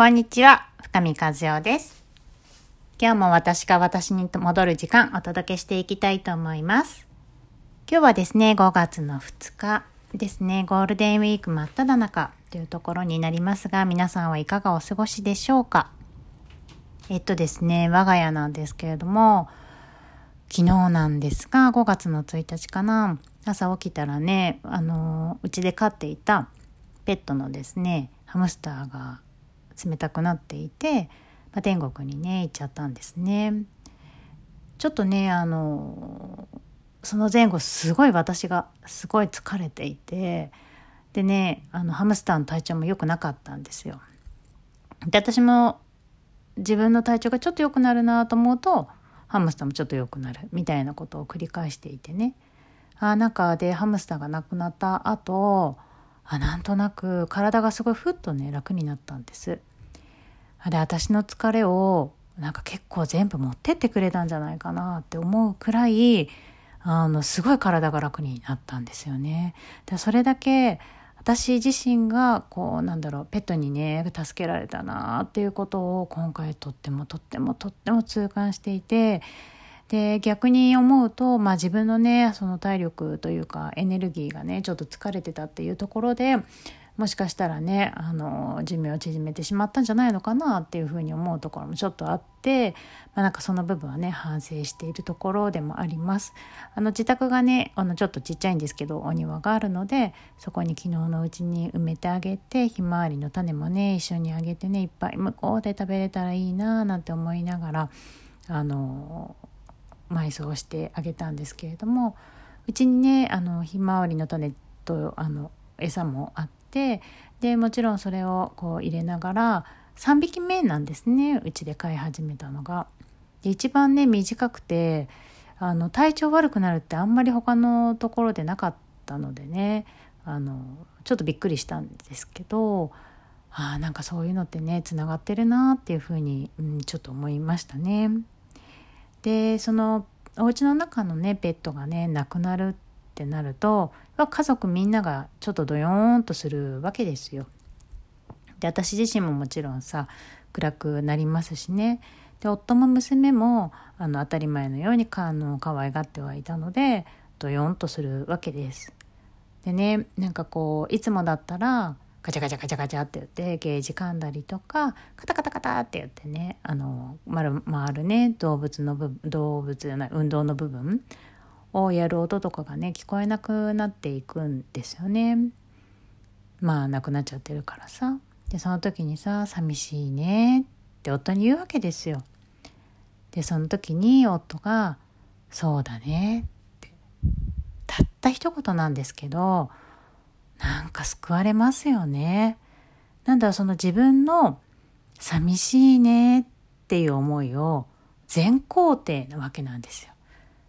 こんにちは、深見和代です。今日も私が私に戻る時間お届けしていきたいと思います。今日はですね、5月の2日ですね、ゴールデンウィーク真っ只中というところになりますが、皆さんはいかがお過ごしでしょうか？えっとですね、我が家なんですけれども、昨日なんですが、5月の1日かな、朝起きたらね、あの、うちで飼っていたペットのですね、ハムスターが冷たくなっていて、まあ、天国にね行っちゃったんですね。ちょっとねあのその前後すごい私がすごい疲れていてでねあのハムスターの体調も良くなかったんですよ。で私も自分の体調がちょっと良くなるなと思うとハムスターもちょっと良くなるみたいなことを繰り返していてねあ中でハムスターが亡くなった後あなんとなく体がすごいふっとね楽になったんです。で私の疲れをなんか結構全部持ってってくれたんじゃないかなって思うくらいあのすごい体が楽になったんですよね。でそれだけ私自身がこうなんだろうペットにね助けられたなっていうことを今回とってもとってもとっても痛感していてで逆に思うと、まあ、自分のねその体力というかエネルギーがねちょっと疲れてたっていうところでもしかしたらねあの寿命を縮めてしまったんじゃないのかなっていうふうに思うところもちょっとあって、まあ、なんかその部分はね反省しているところでもあります。あの自宅がねあのちょっとちっちゃいんですけどお庭があるのでそこに昨日のうちに埋めてあげてひまわりの種もね一緒にあげてねいっぱい向こうで食べれたらいいななんて思いながらあの埋葬してあげたんですけれどもうちにねあのひまわりの種とあの餌もあってでもちろんそれをこう入れながら3匹目なんですねうちで飼い始めたのが。で一番ね短くてあの体調悪くなるってあんまり他のところでなかったのでねあのちょっとびっくりしたんですけどあなんかそういうのってねつながってるなっていうふうに、うん、ちょっと思いましたね。でそのお家の中のねペットがね亡くなるってなると家族みんながちょっとドヨーンとするわけですよ。で私自身ももちろんさ暗くなりますしねで夫も娘もあの当たり前のようにかあの可愛がってはいたのでドヨンとするわけです。でねなんかこういつもだったらガチャガチャガチャガチャって言ってゲージ噛んだりとかカタカタカタって言ってねあの丸回るね動物の部動物じゃない運動の部分をやる音とかがね聞こえなくなっていくんですよね。まあなくなっちゃってるからさ。でその時にさ「寂しいね」って夫に言うわけですよ。でその時に夫が「そうだね」ってたった一言なんですけどなんか救われますよね。なんだその自分の寂しいねっていう思いを全肯定なわけなんですよ。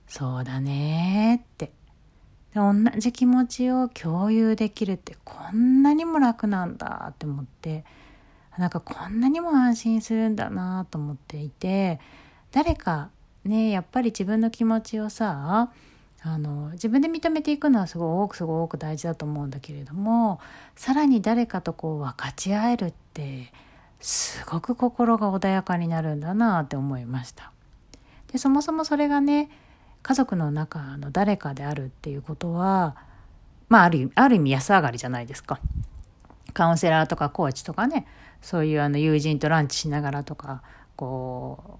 そうだねって。で同じ気持ちを共有できるってこんなにも楽なんだって思ってなんかこんなにも安心するんだなと思っていて誰かねやっぱり自分の気持ちをさあの自分で認めていくのはすごくすごく大事だと思うんだけれどもさらに誰かとこう分かち合えるってすごく心が穏やかになるんだなって思いました。でそもそもそれがね家族の中の誰かであるっていうことはまああるある意味安上がりじゃないですか。カウンセラーとかコーチとかねそういうあの友人とランチしながらとかこ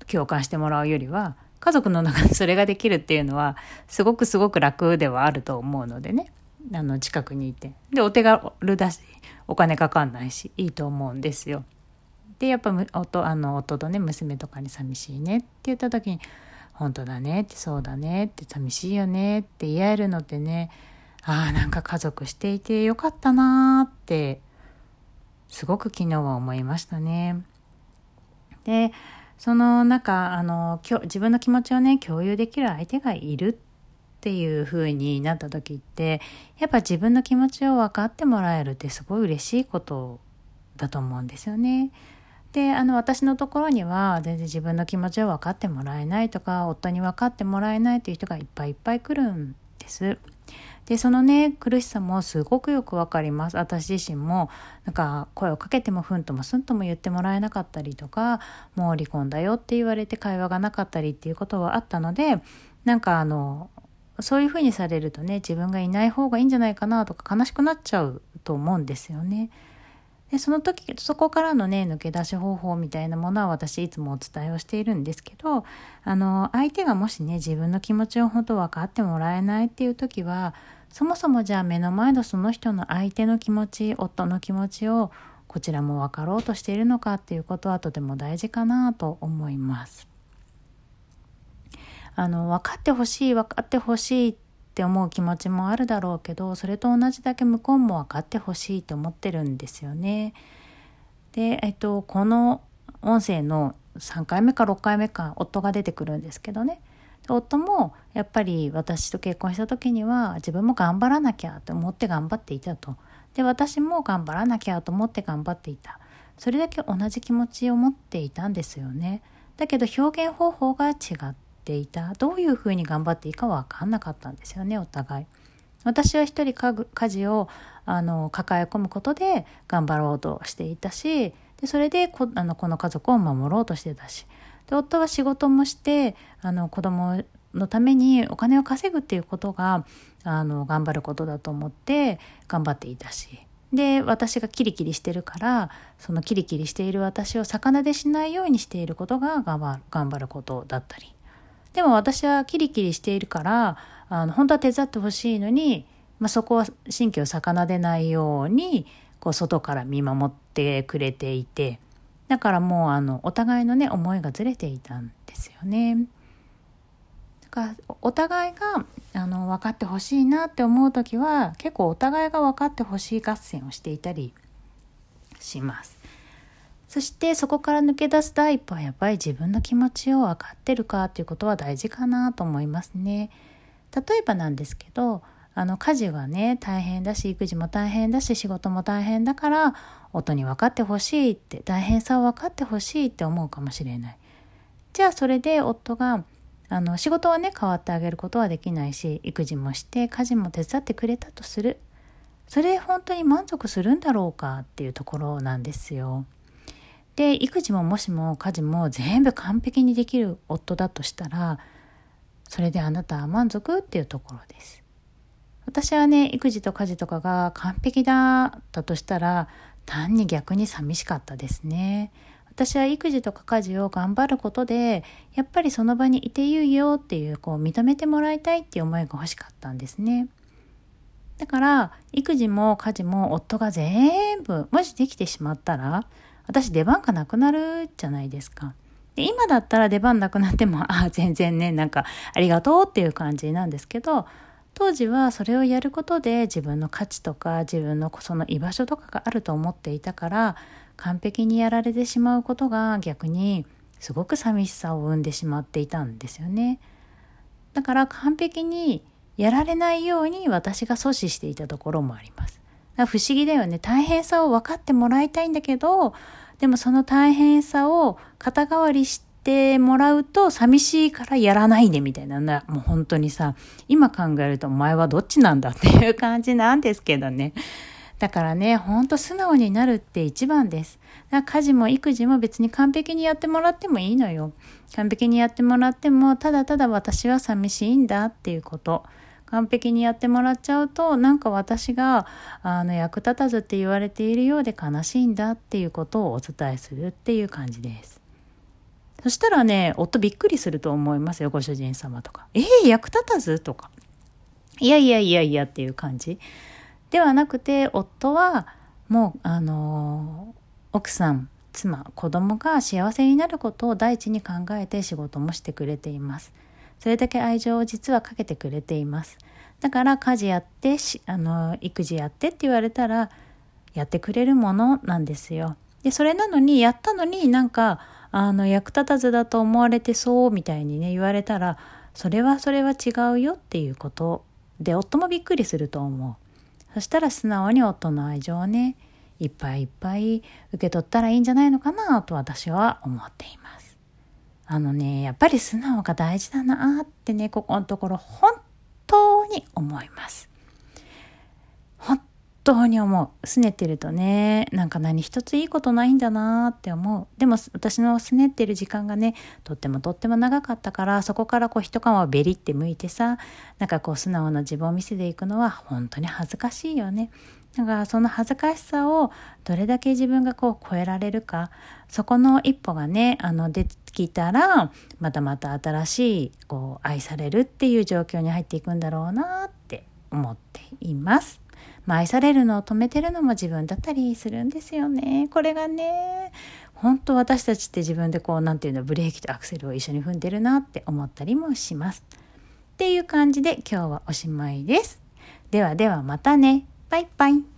う共感してもらうよりは家族の中でそれができるっていうのはすごくすごく楽ではあると思うのでねあの近くにいてでお手軽だしお金かかんないしいいと思うんですよ。でやっぱ夫あの夫とね娘とかに寂しいねって言った時に本当だねってそうだねって寂しいよねって言い合えるのってねああなんか家族していてよかったなーってすごく昨日は思いましたね。でその中あの自分の気持ちをね共有できる相手がいるっていう風になった時ってやっぱ自分の気持ちを分かってもらえるってすごい嬉しいことだと思うんですよね。であの私のところには全然自分の気持ちを分かってもらえないとか夫に分かってもらえないという人がいっぱいいっぱい来るんです。でそのね苦しさもすごくよくわかります私自身もなんか声をかけてもふんともすんとも言ってもらえなかったりとかもう離婚だよって言われて会話がなかったりっていうことはあったのでなんかあのそういうふうにされるとね自分がいない方がいいんじゃないかなとか悲しくなっちゃうと思うんですよね。でその時そこからのね抜け出し方法みたいなものは私いつもお伝えをしているんですけどあの相手がもしね自分の気持ちを本当分かってもらえないっていう時はそもそもじゃあ目の前のその人の相手の気持ち夫の気持ちをこちらも分かろうとしているのかっていうことはとても大事かなと思います。あの分かってほしい分かってほしいっって思う気持ちもあるだろうけどそれと同じだけ向こうも分かってほしいと思ってるんですよね。で、えっと、この音声の3回目か6回目か夫が出てくるんですけどね夫もやっぱり私と結婚した時には自分も頑張らなきゃと思って頑張っていたと。で私も頑張らなきゃと思って頑張っていた。それだけ同じ気持ちを持っていたんですよね。だけど表現方法が違っていた。どういうふうに頑張っていいか分かんなかったんですよねお互い。私は一人家事をあの抱え込むことで頑張ろうとしていたしでそれでこあのこの家族を守ろうとしてたしで夫は仕事もしてあの子供のためにお金を稼ぐっていうことがあの頑張ることだと思って頑張っていたしで私がキリキリしてるからそのキリキリしている私を魚でしないようにしていることが頑張ることだったりでも私はキリキリしているからあの本当は手伝ってほしいのに、まあ、そこは神経を逆なでないようにこう外から見守ってくれていてだからもうあのお互いのね思いがずれていたんですよね。だからお互いがあの分かってほしいなって思う時は結構お互いが分かってほしい合戦をしていたりします。そしてそこから抜け出す第一歩はやっぱり自分の気持ちを分かってるかっていうことは大事かなと思いますね。例えばなんですけどあの家事はね大変だし育児も大変だし仕事も大変だから夫に分かってほしいって大変さを分かってほしいって思うかもしれない。じゃあそれで夫があの仕事はね変わってあげることはできないし育児もして家事も手伝ってくれたとするそれで本当に満足するんだろうかっていうところなんですよ。で育児ももしも家事も全部完璧にできる夫だとしたらそれであなたは満足っていうところです。私はね育児と家事とかが完璧だったとしたら単に逆に寂しかったですね。私は育児とか家事を頑張ることでやっぱりその場にいていいよっていうこう認めてもらいたいっていう思いが欲しかったんですね。だから育児も家事も夫が全部もしできてしまったら私出番がなくなるじゃないですか。で今だったら出番なくなってもああ全然ねなんかありがとうっていう感じなんですけど当時はそれをやることで自分の価値とか自分のその居場所とかがあると思っていたから完璧にやられてしまうことが逆にすごく寂しさを生んでしまっていたんですよね。だから完璧にやられないように私が阻止していたところもあります。不思議だよね。大変さを分かってもらいたいんだけど、でもその大変さを肩代わりしてもらうと寂しいからやらないでみたいなな、もう本当にさ、今考えるとお前はどっちなんだっていう感じなんですけどね。だからね、ほんと素直になるって一番です。だから家事も育児も別に完璧にやってもらってもいいのよ。完璧にやってもらっても、ただただ私は寂しいんだっていうこと。完璧にやってもらっちゃうとなんか私があの役立たずって言われているようで悲しいんだっていうことをお伝えするっていう感じです。そしたらね、夫びっくりすると思いますよ、ご主人様とか。えー、役立たずとか。いやいやいやいやっていう感じ。ではなくて、夫はもう、あの、奥さん、妻、子供が幸せになることを第一に考えて仕事もしてくれています。それだけ愛情を実はかけてくれています。だから家事やってあの育児やってって言われたらやってくれるものなんですよ。でそれなのにやったのになんかあの役立たずだと思われてそうみたいにね言われたらそれはそれは違うよっていうことで夫もびっくりすると思うそしたら素直に夫の愛情をねいっぱいいっぱい受け取ったらいいんじゃないのかなと私は思っていますあのねやっぱり素直が大事だなってねここのところ本当に思います。本当に思う。拗ねてるとね、なんか何一ついいことないんだなって思う。でも私の拗ねてる時間がね、とってもとっても長かったから、そこからこう一皮をベリって向いてさ、なんかこう素直な自分を見せていくのは本当に恥ずかしいよね。だからその恥ずかしさをどれだけ自分がこう超えられるか、そこの一歩がね、あの出てきたら、またまた新しいこう愛されるっていう状況に入っていくんだろうなって思っています。まあ、愛されるのを止めてるのも自分だったりするんですよね。これがね、本当私たちって自分でこう、なんていうの、ブレーキとアクセルを一緒に踏んでるなって思ったりもします。っていう感じで今日はおしまいです。ではではまたね。バイバイ。